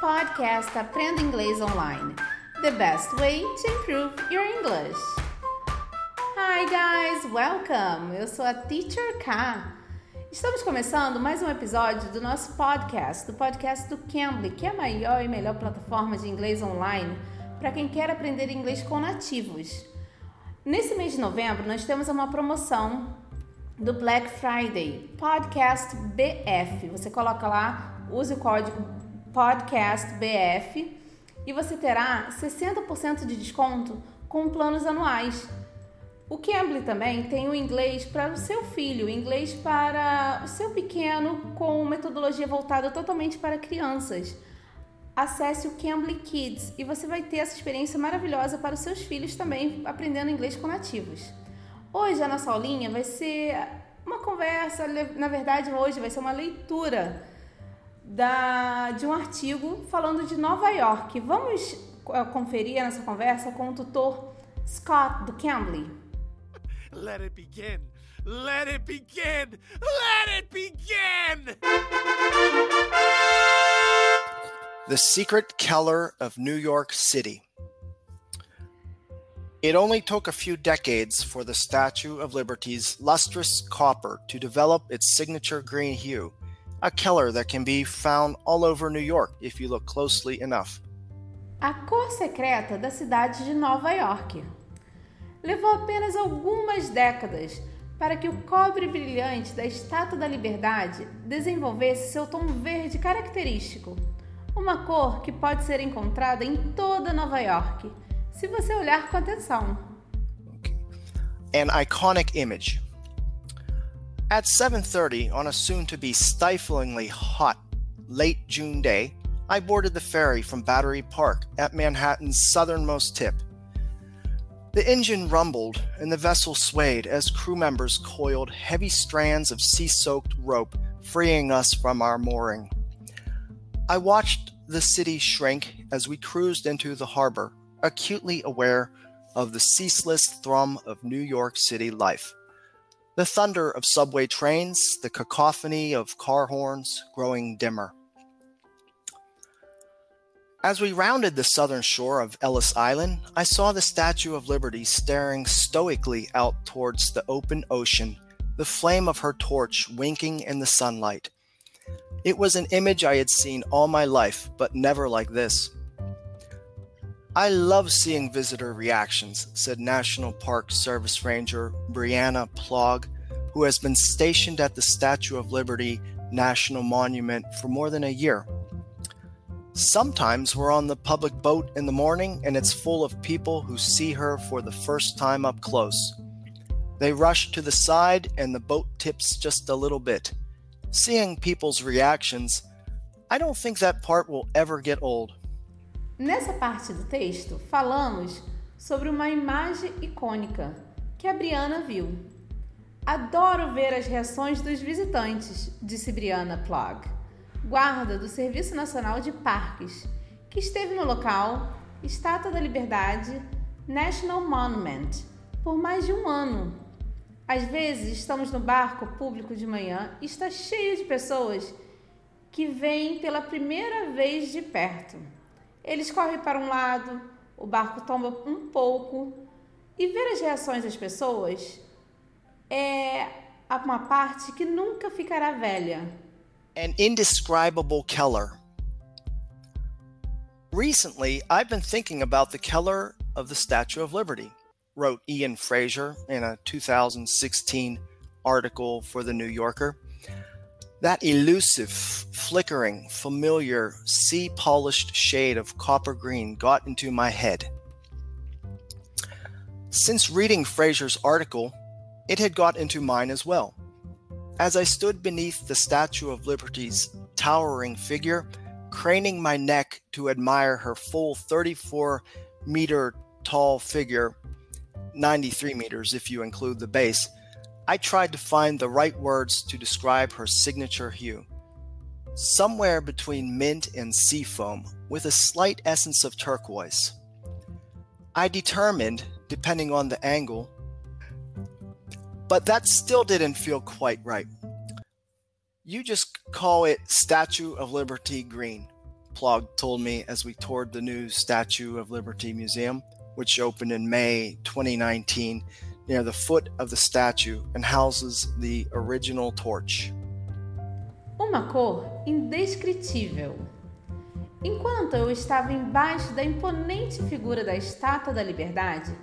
podcast Aprenda Inglês Online. The best way to improve your English. Hi guys, welcome! Eu sou a Teacher K. Estamos começando mais um episódio do nosso podcast, do podcast do Cambly, que é a maior e melhor plataforma de inglês online para quem quer aprender inglês com nativos. Nesse mês de novembro, nós temos uma promoção do Black Friday, Podcast BF. Você coloca lá, use o código Podcast BF e você terá 60% de desconto com planos anuais. O Cambly também tem o inglês para o seu filho, o inglês para o seu pequeno, com metodologia voltada totalmente para crianças. Acesse o Cambly Kids e você vai ter essa experiência maravilhosa para os seus filhos também aprendendo inglês com nativos. Hoje a nossa aulinha vai ser uma conversa, na verdade, hoje vai ser uma leitura da, de um artigo falando de Nova York. Vamos uh, conferir essa conversa com o tutor Scott do Cambly. Let it begin! Let it begin! Let it begin! The Secret Keller of New York City. It only took a few decades for the Statue of Liberty's lustrous copper to develop its signature green hue, a Keller that can be found all over New York if you look closely enough. A cor secreta da cidade de Nova York. Levou apenas algumas décadas para que o cobre brilhante da Estátua da Liberdade desenvolvesse seu tom verde característico, uma cor que pode ser encontrada em toda Nova York se você olhar com atenção. An iconic image. At 7:30 on a soon to be stiflingly hot late June day, I boarded the ferry from Battery Park at Manhattan's southernmost tip. The engine rumbled and the vessel swayed as crew members coiled heavy strands of sea soaked rope, freeing us from our mooring. I watched the city shrink as we cruised into the harbor, acutely aware of the ceaseless thrum of New York City life. The thunder of subway trains, the cacophony of car horns growing dimmer. As we rounded the southern shore of Ellis Island, I saw the Statue of Liberty staring stoically out towards the open ocean, the flame of her torch winking in the sunlight. It was an image I had seen all my life, but never like this. I love seeing visitor reactions, said National Park Service Ranger Brianna Plog, who has been stationed at the Statue of Liberty National Monument for more than a year. Sometimes we're on the public boat in the morning and it's full of people who see her for the first time up close. They rush to the side and the boat tips just a little bit. Seeing people's reactions, I don't think that part will ever get old. Nessa parte do texto, falamos sobre uma imagem icônica que a Briana viu. Adoro ver as reações dos visitantes, disse Briana Plug, guarda do Serviço Nacional de Parques, que esteve no local Estátua da Liberdade National Monument por mais de um ano. Às vezes estamos no barco público de manhã e está cheio de pessoas que vêm pela primeira vez de perto. Eles correm para um lado, o barco tomba um pouco e ver as reações das pessoas é uma parte que nunca ficará velha. An indescribable Keller. Recently, I've been thinking about the Keller of the Statue of Liberty, wrote Ian Fraser in a 2016 article for The New Yorker. That elusive, flickering, familiar, sea polished shade of copper green got into my head. Since reading Frazier's article, it had got into mine as well. As I stood beneath the Statue of Liberty's towering figure, craning my neck to admire her full 34 meter tall figure, 93 meters if you include the base, I tried to find the right words to describe her signature hue. Somewhere between mint and seafoam, with a slight essence of turquoise. I determined, depending on the angle, but that still didn't feel quite right. You just call it Statue of Liberty green, Plog told me as we toured the new Statue of Liberty Museum, which opened in May 2019 near the foot of the statue and houses the original torch. Uma cor indescritível. Enquanto eu estava embaixo da imponente figura da Estátua da Liberdade,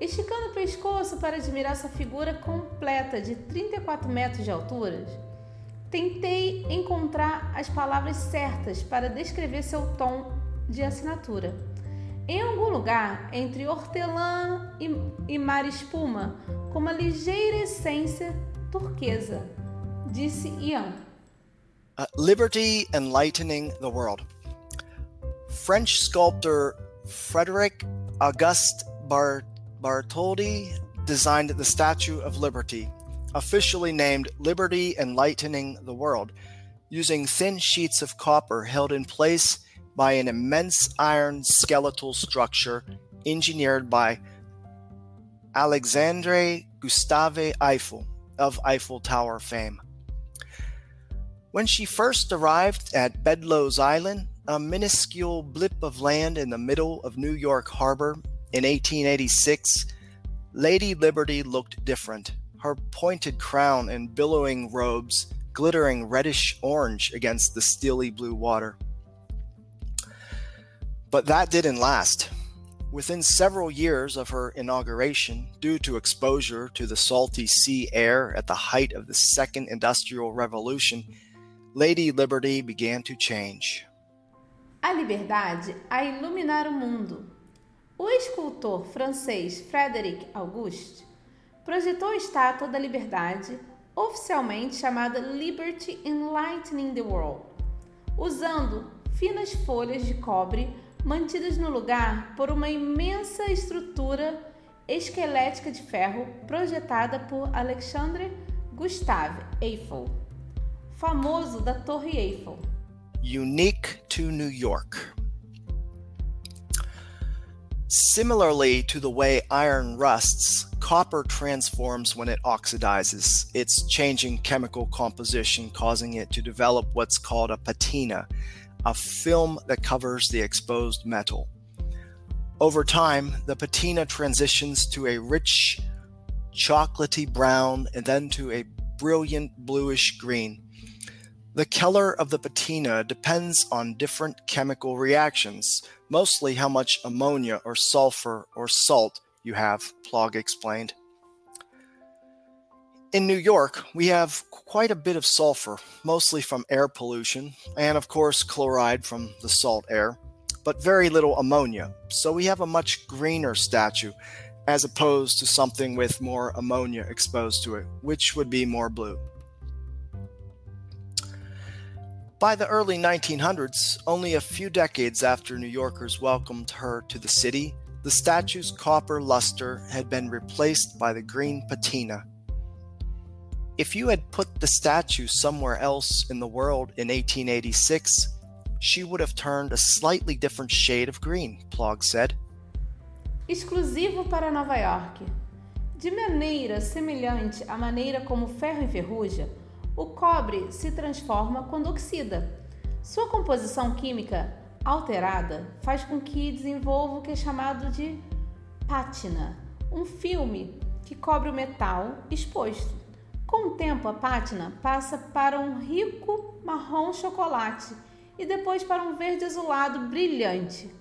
esticando o pescoço para admirar sua figura completa de 34 metros de altura, tentei encontrar as palavras certas para descrever seu tom de assinatura. Em algum lugar entre hortelã e, e mar espuma, com uma ligeira essência turquesa, disse Ian. Uh, liberty enlightening the world. French sculptor Frederic Auguste Bar- Bartholdi designed the Statue of Liberty, officially named Liberty Enlightening the World, using thin sheets of copper held in place by an immense iron skeletal structure engineered by Alexandre Gustave Eiffel of Eiffel Tower fame. When she first arrived at Bedloe's Island, a minuscule blip of land in the middle of New York Harbor in 1886, Lady Liberty looked different. Her pointed crown and billowing robes glittering reddish orange against the steely blue water. But that didn't last. Within several years of her inauguration, due to exposure to the salty sea air at the height of the Second Industrial Revolution, Lady Liberty began to change. A liberdade a iluminar o mundo. O escultor francês Frédéric Auguste projetou a Estátua da Liberdade, oficialmente chamada Liberty Enlightening the World, usando finas folhas de cobre mantidas no lugar por uma imensa estrutura esquelética de ferro projetada por Alexandre Gustave Eiffel, famoso da Torre Eiffel. Unique to New York. Similarly to the way iron rusts, copper transforms when it oxidizes, its changing chemical composition causing it to develop what's called a patina, a film that covers the exposed metal. Over time, the patina transitions to a rich, chocolatey brown and then to a brilliant bluish green. The color of the patina depends on different chemical reactions, mostly how much ammonia or sulfur or salt you have, Plog explained. In New York, we have quite a bit of sulfur, mostly from air pollution, and of course chloride from the salt air, but very little ammonia. So we have a much greener statue as opposed to something with more ammonia exposed to it, which would be more blue. By the early 1900s, only a few decades after New Yorkers welcomed her to the city, the statue's copper luster had been replaced by the green patina if you had put the statue somewhere else in the world in 1886, she would have turned a slightly different shade of green, Plog said. Exclusivo para Nova York. De maneira semelhante à maneira como ferro enferruja, o cobre se transforma quando oxida. Sua composição química alterada faz com que desenvolva o que é chamado de pátina, um filme que cobre o metal exposto. Com o tempo, a pátina passa para um rico marrom chocolate e depois para um verde azulado brilhante.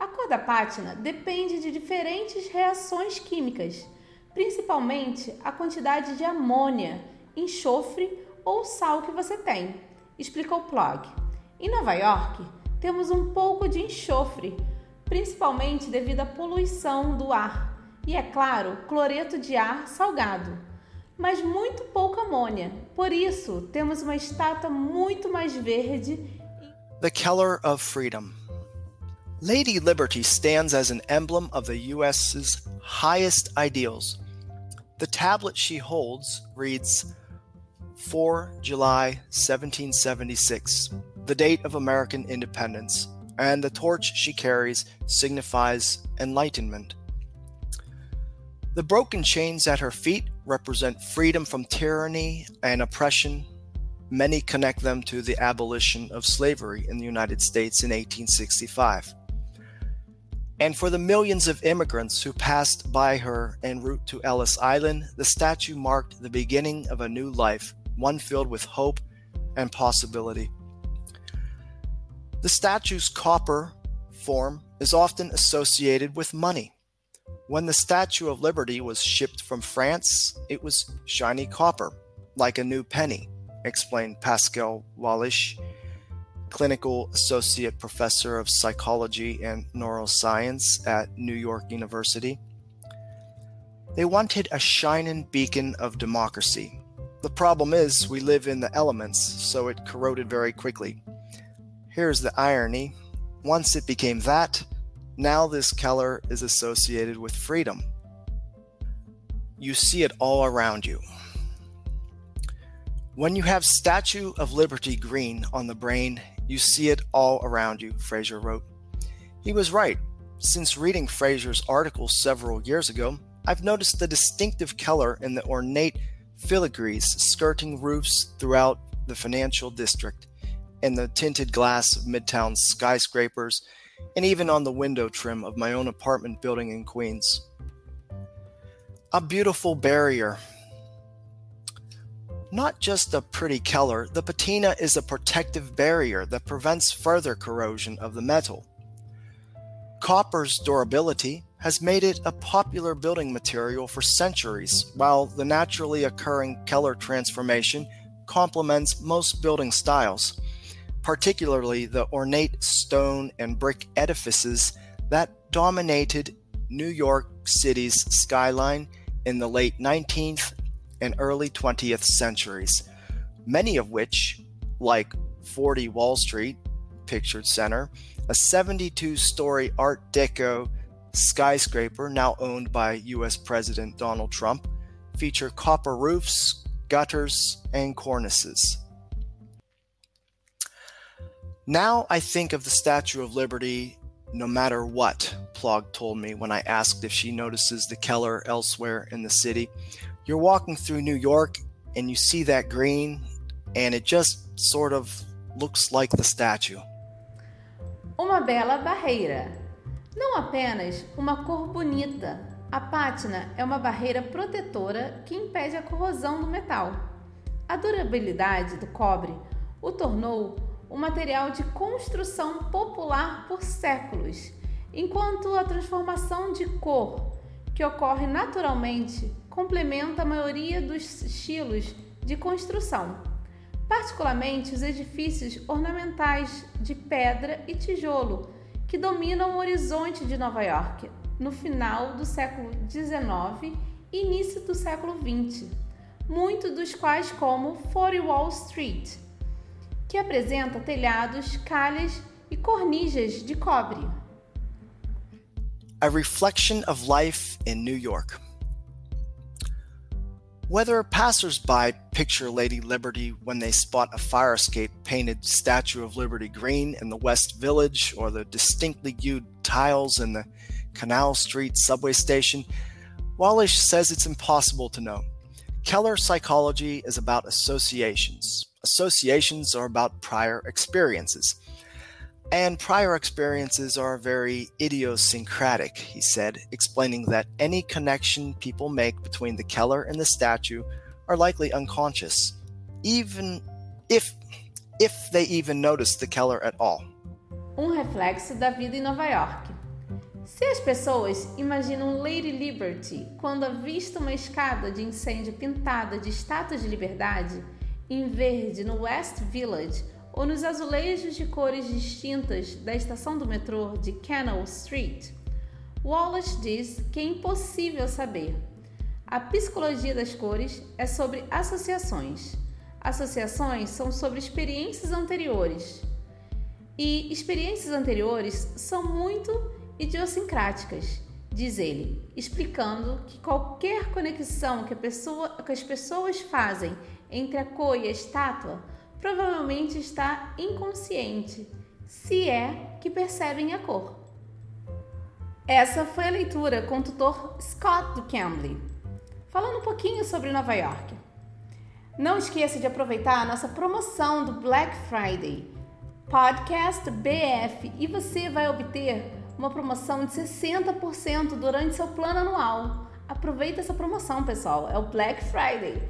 A cor da pátina depende de diferentes reações químicas, principalmente a quantidade de amônia, enxofre ou sal que você tem, explicou Plog. Em Nova York, temos um pouco de enxofre, principalmente devido à poluição do ar e, é claro, cloreto de ar salgado mas muito pouca amônia. Por isso, temos uma estátua muito mais verde. The Color of Freedom. Lady Liberty stands as an emblem of the US's highest ideals. The tablet she holds reads 4 July 1776, the date of American independence, and the torch she carries signifies enlightenment. The broken chains at her feet represent freedom from tyranny and oppression. Many connect them to the abolition of slavery in the United States in 1865. And for the millions of immigrants who passed by her en route to Ellis Island, the statue marked the beginning of a new life, one filled with hope and possibility. The statue's copper form is often associated with money. When the Statue of Liberty was shipped from France, it was shiny copper, like a new penny, explained Pascal Wallisch, clinical associate professor of psychology and neuroscience at New York University. They wanted a shining beacon of democracy. The problem is, we live in the elements, so it corroded very quickly. Here's the irony once it became that, now this color is associated with freedom. You see it all around you. When you have Statue of Liberty green on the brain, you see it all around you, Frazier wrote. He was right. Since reading Frazier's article several years ago, I've noticed the distinctive color in the ornate filigrees skirting roofs throughout the financial district, in the tinted glass of Midtown skyscrapers, and even on the window trim of my own apartment building in Queens. A beautiful barrier. Not just a pretty Keller, the patina is a protective barrier that prevents further corrosion of the metal. Copper's durability has made it a popular building material for centuries, while the naturally occurring Keller transformation complements most building styles particularly the ornate stone and brick edifices that dominated New York City's skyline in the late 19th and early 20th centuries, many of which, like 40 Wall Street, pictured center, a 72 story Art Deco skyscraper now owned by US President Donald Trump, feature copper roofs, gutters, and cornices. Now I think of the Statue of Liberty no matter what, Plog told me when I asked if she notices the Keller elsewhere in the city. You're walking through New York and you see that green, and it just sort of looks like the statue. Uma bela barreira. Não apenas uma cor bonita. A pátina é uma barreira protetora que impede a corrosão do metal. A durabilidade do cobre o tornou um material de construção popular por séculos, enquanto a transformação de cor, que ocorre naturalmente, complementa a maioria dos estilos de construção, particularmente os edifícios ornamentais de pedra e tijolo que dominam o horizonte de Nova York no final do século XIX e início do século XX, muitos dos quais como 40 Wall Street, que apresenta telhados, calhas e cornijas de cobre. A reflection of life in New York. Whether passers-by picture Lady Liberty when they spot a fire escape painted Statue of Liberty green in the West Village or the distinctly hued tiles in the Canal Street subway station, Wallisch says it's impossible to know. Keller psychology is about associations. Associations are about prior experiences. And prior experiences are very idiosyncratic, he said, explaining that any connection people make between the Keller and the statue are likely unconscious, even if if they even notice the Keller at all. Um reflexo da vida em Nova York. Se as pessoas imaginam Lady Liberty quando avista uma escada de incêndio pintada de estátuas de liberdade em verde no West Village ou nos azulejos de cores distintas da estação do metrô de Canal Street, Wallace diz que é impossível saber. A psicologia das cores é sobre associações. Associações são sobre experiências anteriores. E experiências anteriores são muito idiosincráticas, diz ele, explicando que qualquer conexão que, pessoa, que as pessoas fazem entre a cor e a estátua provavelmente está inconsciente, se é que percebem a cor. Essa foi a leitura com o tutor Scott do Cambly, falando um pouquinho sobre Nova York. Não esqueça de aproveitar a nossa promoção do Black Friday, Podcast BF, e você vai obter uma promoção de 60% durante seu plano anual. Aproveita essa promoção, pessoal. É o Black Friday.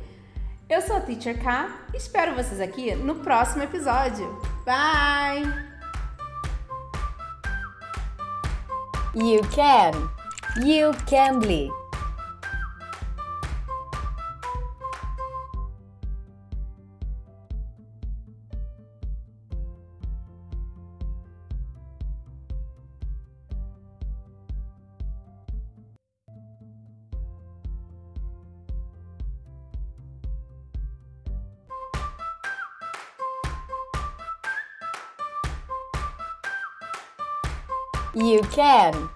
Eu sou a Teacher K. Espero vocês aqui no próximo episódio. Bye! You can. You can be. You can.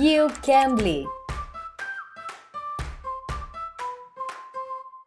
You can be.